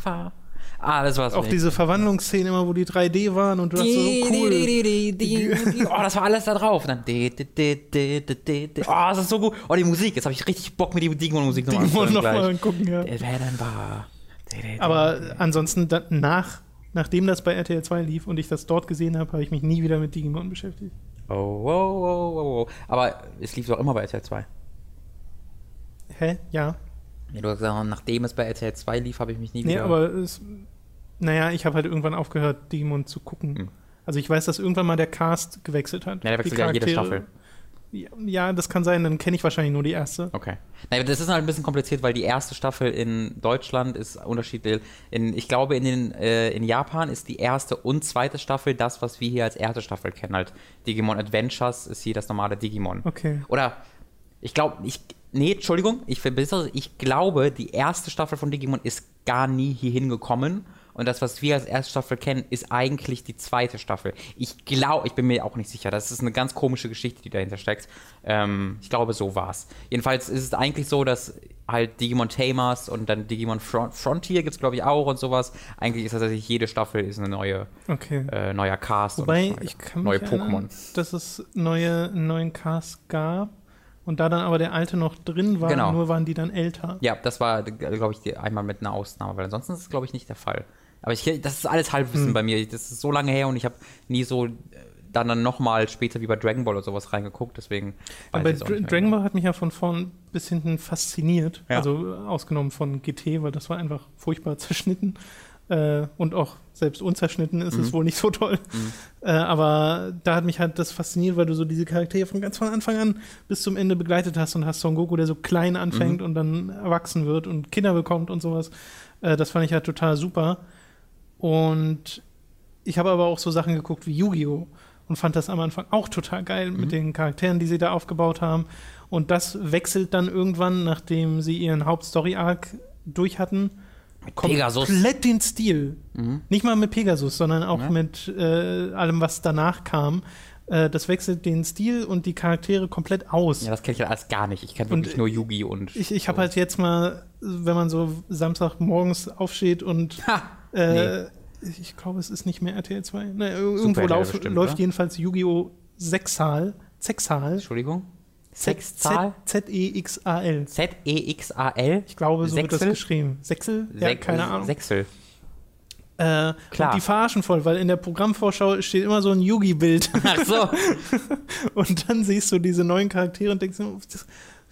Ah, das war's. Auch diese Verwandlungsszene immer, wo die 3D waren und du hast so cool. Oh, das war alles da drauf. Und dann. Oh, das ist so gut. Oh, die Musik. Jetzt habe ich richtig Bock, mir die Digimon-Musik nochmal Digimon noch mal gucken, ja. Wer denn war? Aber ansonsten, nach, nachdem das bei RTL 2 lief und ich das dort gesehen habe, habe ich mich nie wieder mit Digimon beschäftigt. Oh, oh, oh, oh, oh. Aber es lief doch immer bei RTL 2. Hä? Ja. Ja, du hast gesagt, nachdem es bei RTL 2 lief, habe ich mich nie Nee, wieder. aber es, naja, ich habe halt irgendwann aufgehört, Digimon zu gucken. Hm. Also ich weiß, dass irgendwann mal der Cast gewechselt hat. Ja, der wechselt ja jede Staffel. Ja, ja, das kann sein, dann kenne ich wahrscheinlich nur die erste. Okay. Naja, das ist halt ein bisschen kompliziert, weil die erste Staffel in Deutschland ist unterschiedlich. In, ich glaube, in, den, äh, in Japan ist die erste und zweite Staffel das, was wir hier als erste Staffel kennen. Halt Digimon Adventures ist hier das normale Digimon. Okay. Oder ich glaube, ich. Nee, Entschuldigung, ich verbessere. Ich glaube, die erste Staffel von Digimon ist gar nie hier hingekommen. Und das, was wir als erste Staffel kennen, ist eigentlich die zweite Staffel. Ich glaube, ich bin mir auch nicht sicher. Das ist eine ganz komische Geschichte, die dahinter steckt. Ähm, ich glaube, so war's. Jedenfalls ist es eigentlich so, dass halt Digimon Tamers und dann Digimon Front Frontier gibt es, glaube ich, auch und sowas. Eigentlich ist tatsächlich jede Staffel ist eine neue, Okay. äh, neuer Cast Wobei, und neue, ich kann neue mich erinnern, Pokémon. dass es neue, neuen Cast gab und da dann aber der alte noch drin war, Genau. nur waren die dann älter. Ja, das war, glaube ich, die, einmal mit einer Ausnahme, weil ansonsten ist es, glaube ich, nicht der Fall. Aber ich, das ist alles Halbwissen Hm. bei mir. Das ist so lange her und ich habe nie so äh, dann, dann nochmal später wie bei Dragon Ball oder sowas reingeguckt, deswegen. Aber Dra Dragon genau. Ball hat mich ja von vorn bis hinten fasziniert. Ja. Also ausgenommen von GT, weil das war einfach furchtbar zerschnitten. Äh, und auch selbst unzerschnitten ist Mhm. es wohl nicht so toll. Äh, aber da hat mich halt das fasziniert, weil du so diese Charaktere von ganz von Anfang an bis zum Ende begleitet hast und hast Son Goku, der so klein Mhm. anfängt und dann erwachsen wird und Kinder bekommt und sowas. Äh, das fand ich halt total super. Und ich habe aber auch so Sachen geguckt wie Yu-Gi-Oh! und fand das am Anfang auch total geil Mhm. mit den Charakteren, die sie da aufgebaut haben. Und das wechselt dann irgendwann, nachdem sie ihren Hauptstory-Arc durch hatten, Pegasus. komplett den Stil. Mhm. Nicht mal mit Pegasus, sondern auch Ja. mit äh, allem, was danach kam. Äh, das wechselt den Stil und die Charaktere komplett aus. Ja, das kenne ich halt alles gar nicht. Ich kenne wirklich nur Yugi und. Ich, ich habe so. halt jetzt mal, wenn man so Samstagmorgens aufsteht und Ha! äh, ich glaube, es ist nicht mehr RTL 2. Ne, ir- irgendwo lauf, bestimmt, läuft oder? jedenfalls Yu-Gi-Oh! Sechsal. Sechsal. Entschuldigung? Sechszahl? Z-E-X-A-L. Z-E-X-A-L? Ich glaube, so wird das Sechsel? geschrieben. Sechsel? Ja, Sech- keine Ahnung. Sechsel. Äh, Klar. Und die verarschen voll, weil in der Programmvorschau steht immer so ein Yugi-Bild. Ach so. und dann siehst du diese neuen Charaktere und denkst,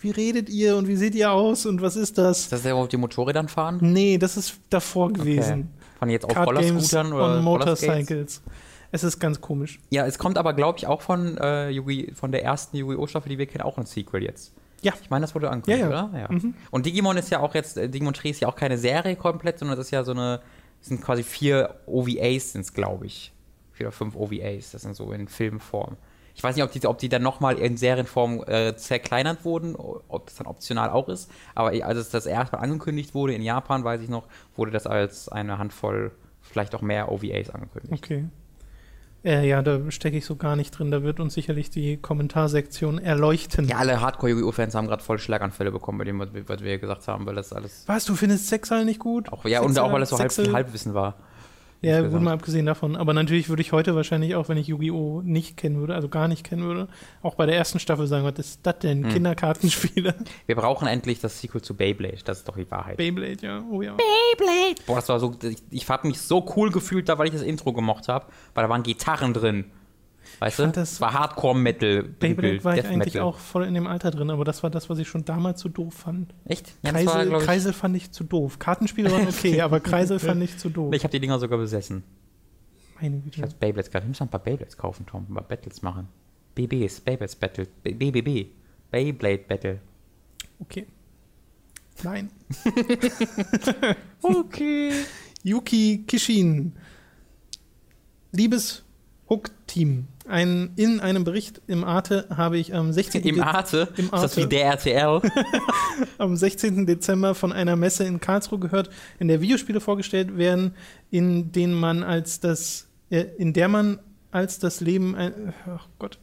wie redet ihr und wie seht ihr aus und was ist das? Ist das der, wo auf die Motorrädern fahren? Nee, das ist davor gewesen. Fahren die jetzt Games Rollerscootern oder on Rollerskates? Es ist ganz komisch. Ja, es kommt aber, glaube ich, auch von, äh, Yugi, von der ersten Yu-Gi-Oh! Staffel, die wir kennen, auch ein Sequel jetzt. Ja. Ich meine, das wurde angekündigt, Ja, ja. oder? Ja. Mhm. Und Digimon ist ja auch jetzt, äh, Digimon 3 ist ja auch keine Serie komplett, sondern das ist ja so eine, sind quasi vier OVAs, sind es, glaube ich. Vier oder fünf OVAs, das sind so in Filmform. Ich weiß nicht, ob die, ob die dann nochmal in Serienform äh, zerkleinert wurden, ob das dann optional auch ist. Aber als es das erstmal angekündigt wurde in Japan, weiß ich noch, wurde das als eine Handvoll, vielleicht auch mehr OVAs angekündigt. Okay. Äh, ja, da stecke ich so gar nicht drin. Da wird uns sicherlich die Kommentarsektion erleuchten. Ja, alle Hardcore-Yu-Gi-Oh!-Fans haben gerade voll Schlaganfälle bekommen bei dem, was wir, gesagt haben, weil das alles Was, du findest Sexal nicht gut? auch, ja, und Sexal- auch weil es so halb, Halbwissen war. Ja, gut mal abgesehen davon. Aber natürlich würde ich heute wahrscheinlich auch, wenn ich Yu-Gi-Oh! nicht kennen würde, also gar nicht kennen würde, auch bei der ersten Staffel sagen, was ist das denn? Hm. Kinderkartenspiele? Wir brauchen endlich das Sequel zu Beyblade, das ist doch die Wahrheit. Beyblade, ja. Oh ja. Boah, das war so, ich, ich habe mich so cool gefühlt da, weil ich das Intro gemocht habe, weil da waren Gitarren drin. Weißt du? das- war Hardcore-Metal. Beyblade war ich Death eigentlich Metal. auch voll in dem Alter drin, aber das war das, was ich schon damals zu doof fand. Echt? Ja, war, Kreisel, glaub ich, Kreisel fand ich zu doof. Kartenspiele waren okay, aber Kreisel fand ich zu doof. ich habe die Dinger sogar besessen. Meine Ich Güte. habe Beyblades gehabt. Wir müssen ein paar Beyblades kaufen, Tom. Ein paar Battles machen. BBs, Beyblades Battle. BBB. Beyblade Battle. Okay. Nein. Okay. Yuki Kishin. Liebes Hook-Team. Ein, in einem Bericht im Arte habe ich am 16. Im Arte? Im Ist das Arte. wie der RTL? am 16. Dezember von einer Messe in Karlsruhe gehört, in der Videospiele vorgestellt werden, in denen man als das, äh, in der man als das Leben, ach Gott,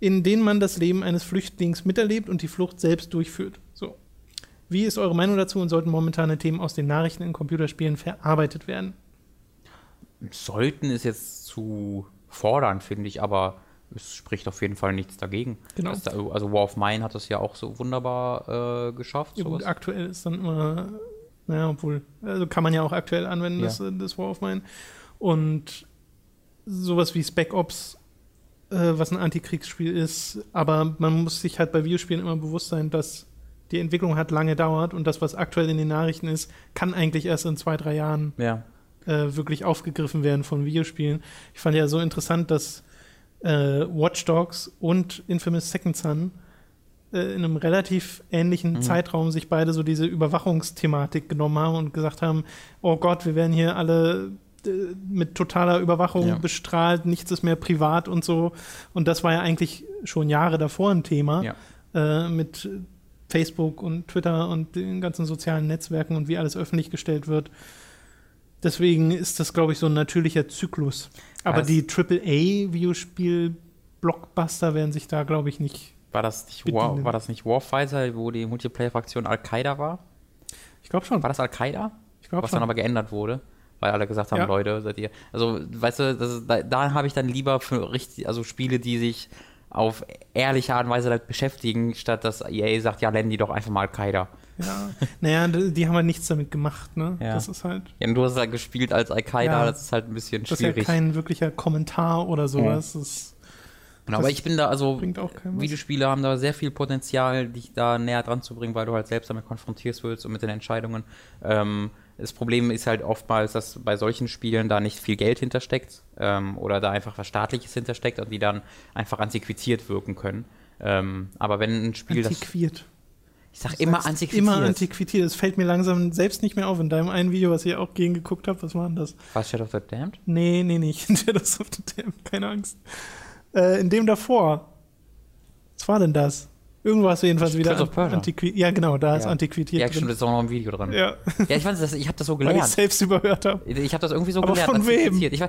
in denen man das Leben eines Flüchtlings miterlebt und die Flucht selbst durchführt. So. Wie ist eure Meinung dazu und sollten momentane Themen aus den Nachrichten in Computerspielen verarbeitet werden? Sollten ist jetzt zu fordern, finde ich, aber es spricht auf jeden Fall nichts dagegen. Genau. Da, also War of Mine hat das ja auch so wunderbar äh, geschafft. Ja, gut, aktuell ist dann immer, naja, obwohl, also kann man ja auch aktuell anwenden, ja. das, das War of Mine. Und sowas wie Spec Ops, äh, was ein Antikriegsspiel ist, aber man muss sich halt bei Videospielen immer bewusst sein, dass die Entwicklung hat lange dauert und das, was aktuell in den Nachrichten ist, kann eigentlich erst in zwei, drei Jahren ja. Äh, wirklich aufgegriffen werden von Videospielen. Ich fand ja so interessant, dass äh, Watch Dogs und Infamous Second Son äh, in einem relativ ähnlichen mhm. Zeitraum sich beide so diese Überwachungsthematik genommen haben und gesagt haben, oh Gott, wir werden hier alle äh, mit totaler Überwachung ja. bestrahlt, nichts ist mehr privat und so. Und das war ja eigentlich schon Jahre davor ein Thema ja. äh, mit Facebook und Twitter und den ganzen sozialen Netzwerken und wie alles öffentlich gestellt wird. Deswegen ist das, glaube ich, so ein natürlicher Zyklus. Aber Was? die AAA-Videospiel-Blockbuster werden sich da, glaube ich, nicht. War das nicht, War, war das nicht Warfighter, wo die Multiplayer-Fraktion Al-Qaida war? Ich glaube schon. War das Al-Qaida? Ich glaube schon. Was dann aber geändert wurde weil alle gesagt haben, ja. Leute, seid ihr. Also, weißt du, ist, da, da habe ich dann lieber für richtig, also Spiele, die sich auf ehrliche Art und Weise damit beschäftigen, statt dass EA sagt, ja, nennen die doch einfach mal Al-Qaida. Ja, naja, die haben halt nichts damit gemacht, ne? Ja. Das ist halt. Ja, und du hast halt gespielt als Al-Qaida, ja, das ist halt ein bisschen schwierig. Das ist ja kein wirklicher Kommentar oder sowas. Ja. Das, genau, aber ich bin da, also, Videospiele haben da sehr viel Potenzial, dich da näher dran zu bringen, weil du halt selbst damit konfrontiert wirst und mit den Entscheidungen. Ähm, das Problem ist halt oftmals, dass bei solchen Spielen da nicht viel Geld hintersteckt ähm, oder da einfach was Staatliches hintersteckt und die dann einfach antiquiert wirken können. Ähm, aber wenn ein Spiel antiquiert. das. Ich sag immer antiquiert. Immer antiquiert. Das fällt mir langsam selbst nicht mehr auf. In deinem einen Video, was ich auch gegen geguckt habe, was war denn das? War Shadow of the Damned? Nee, nee, nicht. Shadow of the Damned, keine Angst. Äh, in dem davor. Was war denn das? Du jedenfalls wieder antiquiert. Ja, genau, da ja. ist antiquiert. Ja, drin. stimmt, da ist auch noch ein Video drin. Ja, ja ich, das, ich habe das so gelernt. Weil ich selbst überhört habe. Ich habe das irgendwie so Aber gelernt. Von wem? Ich,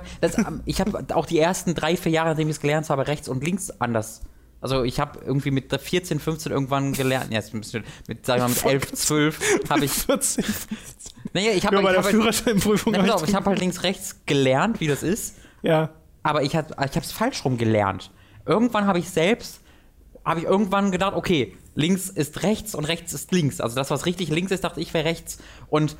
ich habe auch die ersten drei, vier Jahre, nachdem ich es gelernt habe, rechts und links anders. Also ich habe irgendwie mit 14, 15 irgendwann gelernt, ja, ein bisschen, mit, sagen wir mal, mit 11, 12 habe ich. 14, 15. Naja, ich habe ja, bei der hab Führerscheinprüfung. Na, ich habe halt links, rechts gelernt, wie das ist. Ja. Aber ich habe es falsch rum gelernt. Irgendwann habe ich selbst habe ich irgendwann gedacht, okay, links ist rechts und rechts ist links. Also das, was richtig links ist, dachte ich, wäre rechts. Und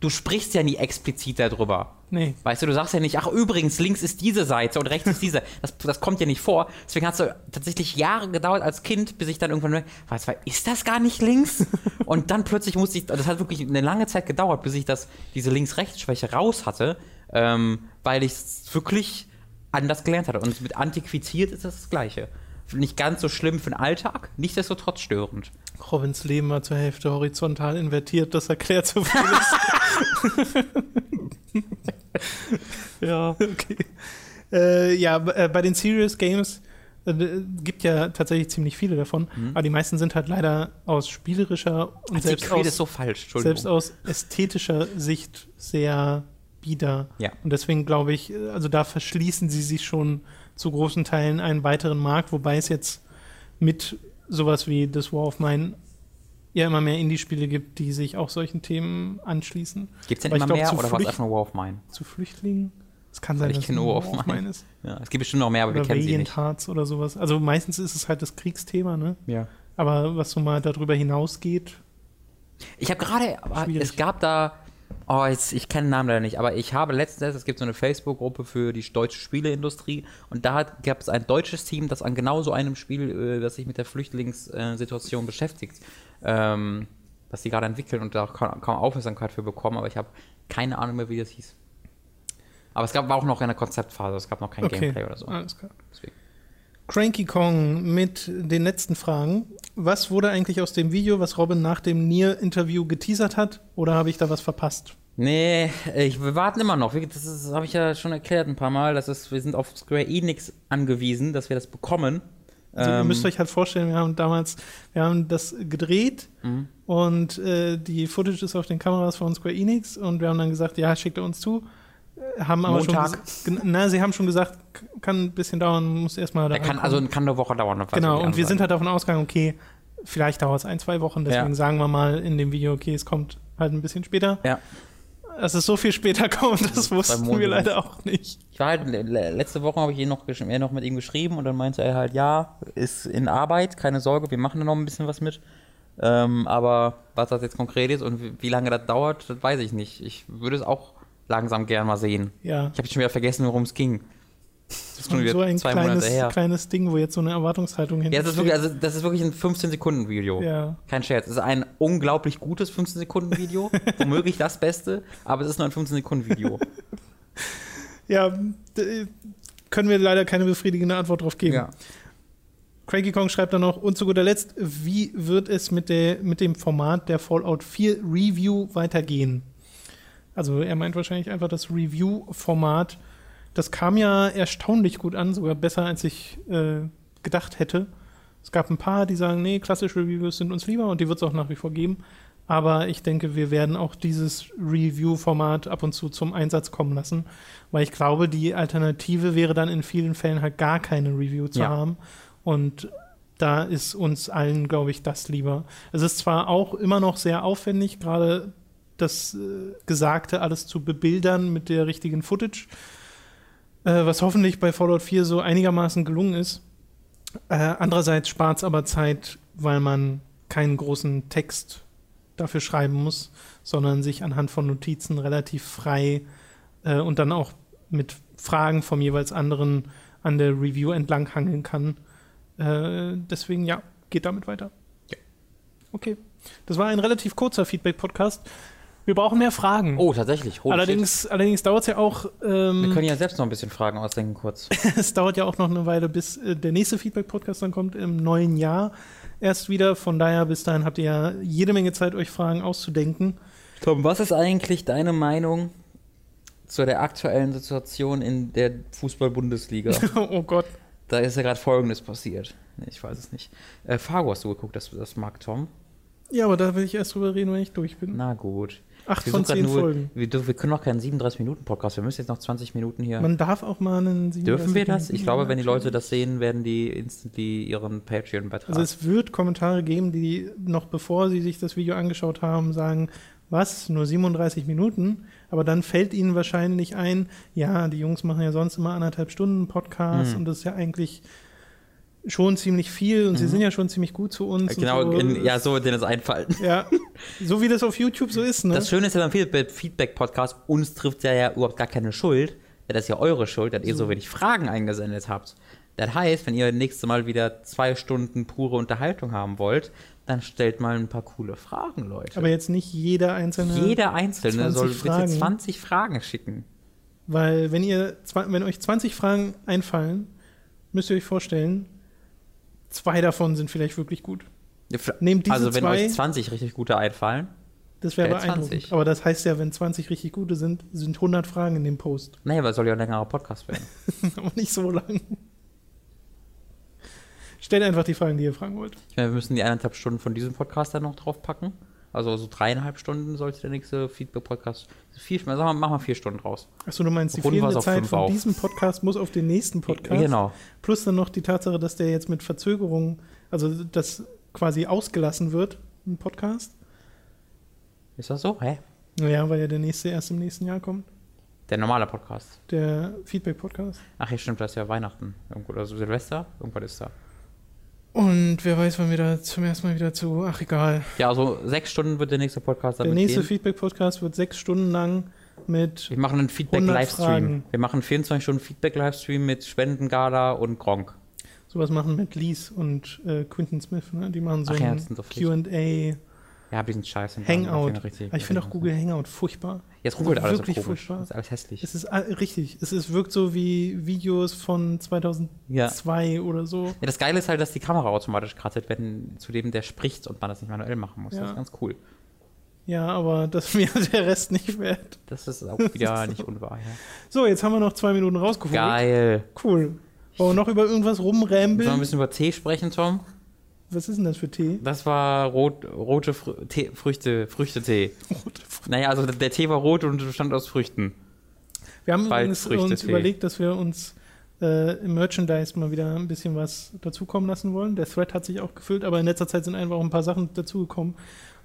du sprichst ja nie explizit darüber. Nee. Weißt du, du sagst ja nicht, ach übrigens, links ist diese Seite und rechts ist diese. Das, das kommt ja nicht vor. Deswegen hat es tatsächlich Jahre gedauert als Kind, bis ich dann irgendwann, was, ist das gar nicht links? und dann plötzlich musste ich, das hat wirklich eine lange Zeit gedauert, bis ich das, diese Links-Rechts-Schwäche raus hatte, ähm, weil ich es wirklich anders gelernt hatte. Und mit antiquiert ist das das Gleiche nicht ganz so schlimm für den Alltag, nichtsdestotrotz störend. Robins Leben war zur Hälfte horizontal invertiert, das erklärt so vieles. ja, okay. Äh, ja, äh, bei den Serious Games äh, gibt ja tatsächlich ziemlich viele davon, mhm. aber die meisten sind halt leider aus spielerischer und selbst aus, so falsch, selbst aus ästhetischer Sicht sehr bieder. Ja. Und deswegen glaube ich, äh, also da verschließen sie sich schon zu großen Teilen einen weiteren Markt, wobei es jetzt mit sowas wie das War of Mine ja immer mehr Indie-Spiele gibt, die sich auch solchen Themen anschließen. Gibt es denn immer glaub, mehr oder was einfach War of Mine? Zu Flüchtlingen? Es kann sein, dass es War of Mine ist. Ja, es gibt bestimmt noch mehr, aber oder wir kennen sie nicht. Hearts oder sowas. Also meistens ist es halt das Kriegsthema, ne? Ja. Aber was so mal darüber hinausgeht. Ich habe gerade, es gab da Oh, jetzt, ich kenne den Namen leider nicht, aber ich habe letztens, es gibt so eine Facebook-Gruppe für die deutsche Spieleindustrie und da gab es ein deutsches Team, das an genau so einem Spiel, äh, das sich mit der Flüchtlingssituation beschäftigt, ähm, das sie gerade entwickeln und da kaum, kaum Aufmerksamkeit für bekommen, aber ich habe keine Ahnung mehr, wie das hieß. Aber es gab, war auch noch eine Konzeptphase, es gab noch kein okay. Gameplay oder so. Alles klar. Deswegen. Cranky Kong mit den letzten Fragen. Was wurde eigentlich aus dem Video, was Robin nach dem Nier-Interview geteasert hat? Oder habe ich da was verpasst? Nee, ich, wir warten immer noch. Das habe ich ja schon erklärt ein paar Mal. Das ist, wir sind auf Square Enix angewiesen, dass wir das bekommen. Also ihr müsst ähm, euch halt vorstellen, wir haben damals, wir haben das gedreht mhm. und äh, die Footage ist auf den Kameras von Square Enix und wir haben dann gesagt, ja, schickt er uns zu haben aber Montag. schon na, sie haben schon gesagt, kann ein bisschen dauern, muss erstmal da. kann, also kann eine Woche dauern. Genau, und wir sind halt davon ausgegangen, okay, vielleicht dauert es ein, zwei Wochen, deswegen Ja. sagen wir mal in dem Video, okay, es kommt halt ein bisschen später. Ja. Dass es so viel später kommt, das wussten wir leider auch nicht. Ich war halt, le- le- letzte Woche habe ich ihn noch, äh, noch mit ihm geschrieben und dann meinte er halt, ja, ist in Arbeit, keine Sorge, wir machen da noch ein bisschen was mit. Ähm, aber was das jetzt konkret ist und wie, wie lange das dauert, das weiß ich nicht. Ich würde es auch langsam gern mal sehen. Ja. Ich habe schon wieder vergessen, worum es ging. Das ist schon wieder so ein zwei kleines, Monate her. kleines Ding, wo jetzt so eine Erwartungshaltung Ja, das ist wirklich, also das ist wirklich ein 15-Sekunden-Video. Ja. Kein Scherz. Es ist ein unglaublich gutes 15-Sekunden-Video. womöglich das Beste, aber es ist nur ein 15-Sekunden-Video. Ja, d- können wir leider keine befriedigende Antwort drauf geben. ja. Cranky Kong schreibt dann noch, und zu guter Letzt, wie wird es mit, der, mit dem Format der Fallout 4 Review weitergehen? Also er meint wahrscheinlich einfach das Review-Format. Das kam ja erstaunlich gut an, sogar besser, als ich äh, gedacht hätte. Es gab ein paar, die sagen, nee, klassische Reviews sind uns lieber und die wird es auch nach wie vor geben. Aber ich denke, wir werden auch dieses Review-Format ab und zu zum Einsatz kommen lassen, weil ich glaube, die Alternative wäre dann in vielen Fällen halt gar keine Review zu Ja. haben. Und da ist uns allen, glaube ich, das lieber. Es ist zwar auch immer noch sehr aufwendig, gerade das äh, Gesagte alles zu bebildern mit der richtigen Footage, äh, was hoffentlich bei Fallout 4 so einigermaßen gelungen ist. Äh, andererseits spart es aber Zeit, weil man keinen großen Text dafür schreiben muss, sondern sich anhand von Notizen relativ frei äh, und dann auch mit Fragen vom jeweils anderen an der Review entlang hangeln kann. Deswegen, ja, geht damit weiter. Ja. Okay. Das war ein relativ kurzer Feedback-Podcast. Wir brauchen mehr Fragen. Oh, tatsächlich. Holy allerdings allerdings dauert es ja auch. shit. Wir Ähm, können ja selbst noch ein bisschen Fragen ausdenken kurz. es dauert ja auch noch eine Weile, bis äh, der nächste Feedback-Podcast dann kommt im neuen Jahr erst wieder. Von daher, bis dahin habt ihr ja jede Menge Zeit, euch Fragen auszudenken. Tom, was ist eigentlich deine Meinung zu der aktuellen Situation in der Fußball-Bundesliga? oh Gott. da ist ja gerade Folgendes passiert. Nee, ich weiß es nicht. Äh, Fargo hast du geguckt, das, das mag Tom. Ja, aber da will ich erst drüber reden, wenn ich durch bin. Na gut. Acht Wir von zehn nur, Folgen. Wir, wir können noch keinen 37-Minuten-Podcast. Wir müssen jetzt noch 20 Minuten hier. Man darf auch mal einen 37 Dürfen wir das? Ich glaube, wenn die Leute das sehen, werden die instantly ihren Patreon-Beitrag. Also es wird Kommentare geben, die noch bevor sie sich das Video angeschaut haben, sagen, was, nur 37 Minuten? Aber dann fällt ihnen wahrscheinlich ein, ja, die Jungs machen ja sonst immer anderthalb Stunden Podcast Mhm. und das ist ja eigentlich schon ziemlich viel und sie Mhm. sind ja schon ziemlich gut zu uns. genau, so. in, ja, so wird dir das einfallen. Ja, so wie das auf YouTube so ist, ne? Das Schöne ist ja beim Feedback- Feedback-Podcast, uns trifft ja, ja überhaupt gar keine Schuld. Ja, das ist ja eure Schuld, dass ihr so wenig Fragen eingesendet habt. Das heißt, wenn ihr nächstes Mal wieder zwei Stunden pure Unterhaltung haben wollt, dann stellt mal ein paar coole Fragen, Leute. Aber jetzt nicht jeder einzelne. Jeder Einzelne 20 soll bitte Fragen. 20 Fragen schicken. Weil wenn ihr, wenn euch 20 Fragen einfallen, müsst ihr euch vorstellen, zwei davon sind vielleicht wirklich gut. Nehmt diese also wenn zwei, euch 20 richtig gute einfallen, das wäre beeindruckend. 20. Aber das heißt ja, wenn 20 richtig gute sind, sind 100 Fragen in dem Post. naja, aber es soll ja ein längerer Podcast werden. Aber nicht so lang. Stellt einfach die Fragen, die ihr fragen wollt. Ich meine, wir müssen die eineinhalb Stunden von diesem Podcast dann noch draufpacken. Also so dreieinhalb Stunden sollte der nächste Feedback-Podcast. Vier, sagen wir, machen wir vier Stunden raus. Achso, du meinst, die fehlende Zeit von auf. diesem Podcast muss auf den nächsten Podcast. Genau. Plus dann noch die Tatsache, dass der jetzt mit Verzögerung, also das quasi ausgelassen wird, ein Podcast. Ist das so? Hä? Naja, weil ja der nächste erst im nächsten Jahr kommt. Der normale Podcast. Der Feedback-Podcast. Ach ja, stimmt, das ist ja Weihnachten. Irgendwo, oder so Silvester. Irgendwas ist da. Und wer weiß, wann wir da zum ersten Mal wieder zu. Ach, egal. Ja, also sechs Stunden wird der nächste Podcast Der damit nächste gehen. Feedback-Podcast wird sechs Stunden lang mit. Wir machen einen 100 Feedback-Livestream. Wir machen einen 24 Stunden Feedback-Livestream mit Spendengala und Gronk. Sowas machen mit Lees und äh, Quinton Smith. Ne? Die machen so Ach ja, ein so QA, Ja, die sind scheiße. Hangout. Richtig, ich finde auch Google Hangout furchtbar. Jetzt ruckelt alles so wirklich komisch. furchtbar. Das ist alles hässlich. Es ist äh, richtig. Es ist, wirkt so wie Videos von 2002 Ja. oder so. Ja, das Geile ist halt, dass die Kamera automatisch kartet, wenn zu dem der spricht und man das nicht manuell machen muss. Ja. Das ist ganz cool. Ja, aber das ist mir der Rest nicht wert. Das ist auch wieder nicht unwahr. Ja. So, jetzt haben wir noch zwei Minuten rausgeholt. Geil. Cool. Wollen wir noch über irgendwas Sollen wir ein rumrämbeln? bisschen über Tee sprechen, Tom? Was ist denn das für Tee? Das war rot, rote Frü Tee, Früchte, Früchtetee. Naja, also der Tee war rot und bestand aus Früchten. Wir haben übrigens uns überlegt, dass wir uns äh, im Merchandise mal wieder ein bisschen was dazukommen lassen wollen. Der Thread hat sich auch gefüllt, aber in letzter Zeit sind einfach auch ein paar Sachen dazugekommen.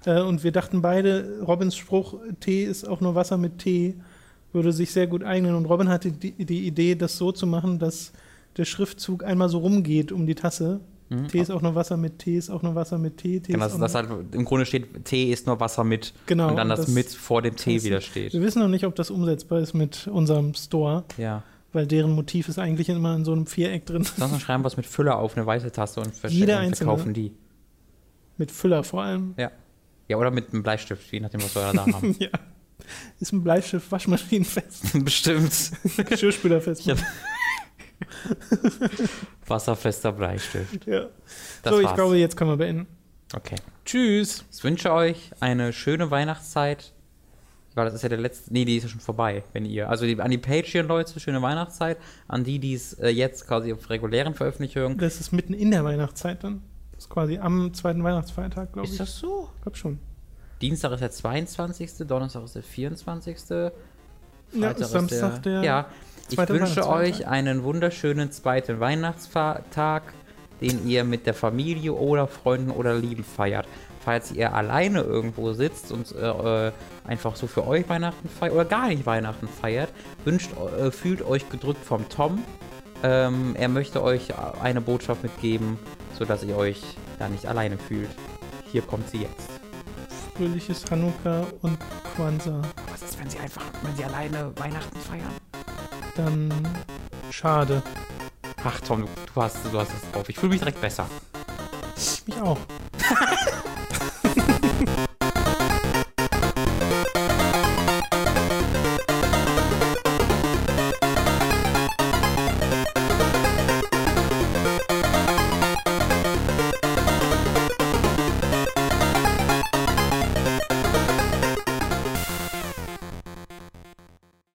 Äh, und wir dachten beide, Robins Spruch, Tee ist auch nur Wasser mit Tee, würde sich sehr gut eignen. Und Robin hatte die, die Idee, das so zu machen, dass der Schriftzug einmal so rumgeht um die Tasse. Mhm. Tee ist auch nur Wasser mit Tee, ist auch nur Wasser mit Tee. Tee Genau, ist dass, auch nur- halt im Grunde steht, Tee ist nur Wasser mit. Genau, Und dann das, das mit vor dem Tee wieder steht. Wir wissen noch nicht, ob das umsetzbar ist mit unserem Store, Ja. weil deren Motiv ist eigentlich immer in so einem Viereck drin. Sonst schreiben wir es mit Füller auf eine weiße Tasse und Jeder und einzelne. verkaufen die. mit Füller vor allem. Ja. Ja, oder mit einem Bleistift, je nachdem, was wir da haben. ja. Ist ein Bleistift waschmaschinenfest, Bestimmt. Geschirrspülerfest. Ja. Wasserfester Bleistift. Ja. Das so, ich war's. glaube, jetzt können wir beenden. Okay. Tschüss. Ich wünsche euch eine schöne Weihnachtszeit. Weil das ist ja der letzte. Nee, die ist ja schon vorbei, wenn ihr. Also die, an die Patreon-Leute, schöne Weihnachtszeit. An die, die es äh, jetzt quasi auf regulären Veröffentlichungen. Das ist mitten in der Weihnachtszeit dann. Das ist quasi am zweiten Weihnachtsfeiertag, glaube ich. Ist das so? Ich glaube schon. Dienstag ist der 22., Donnerstag ist der 24. Ja, Freitag ist Samstag der Ja, ich wünsche euch einen wunderschönen zweiten Weihnachtstag, den ihr mit der Familie oder Freunden oder Lieben feiert. Falls ihr alleine irgendwo sitzt und äh, äh, einfach so für euch Weihnachten feiert oder gar nicht Weihnachten feiert, wünscht, äh, fühlt euch gedrückt vom Tom. Ähm, er möchte euch eine Botschaft mitgeben, sodass ihr euch da nicht alleine fühlt. Hier kommt sie jetzt. Fröhliches Hanukkah und Kwanzaa. Was ist, wenn sie einfach, wenn sie alleine Weihnachten feiern? Dann schade. Ach Tom, du, du hast, du hast es drauf. Ich fühle mich direkt besser. Ich mich auch.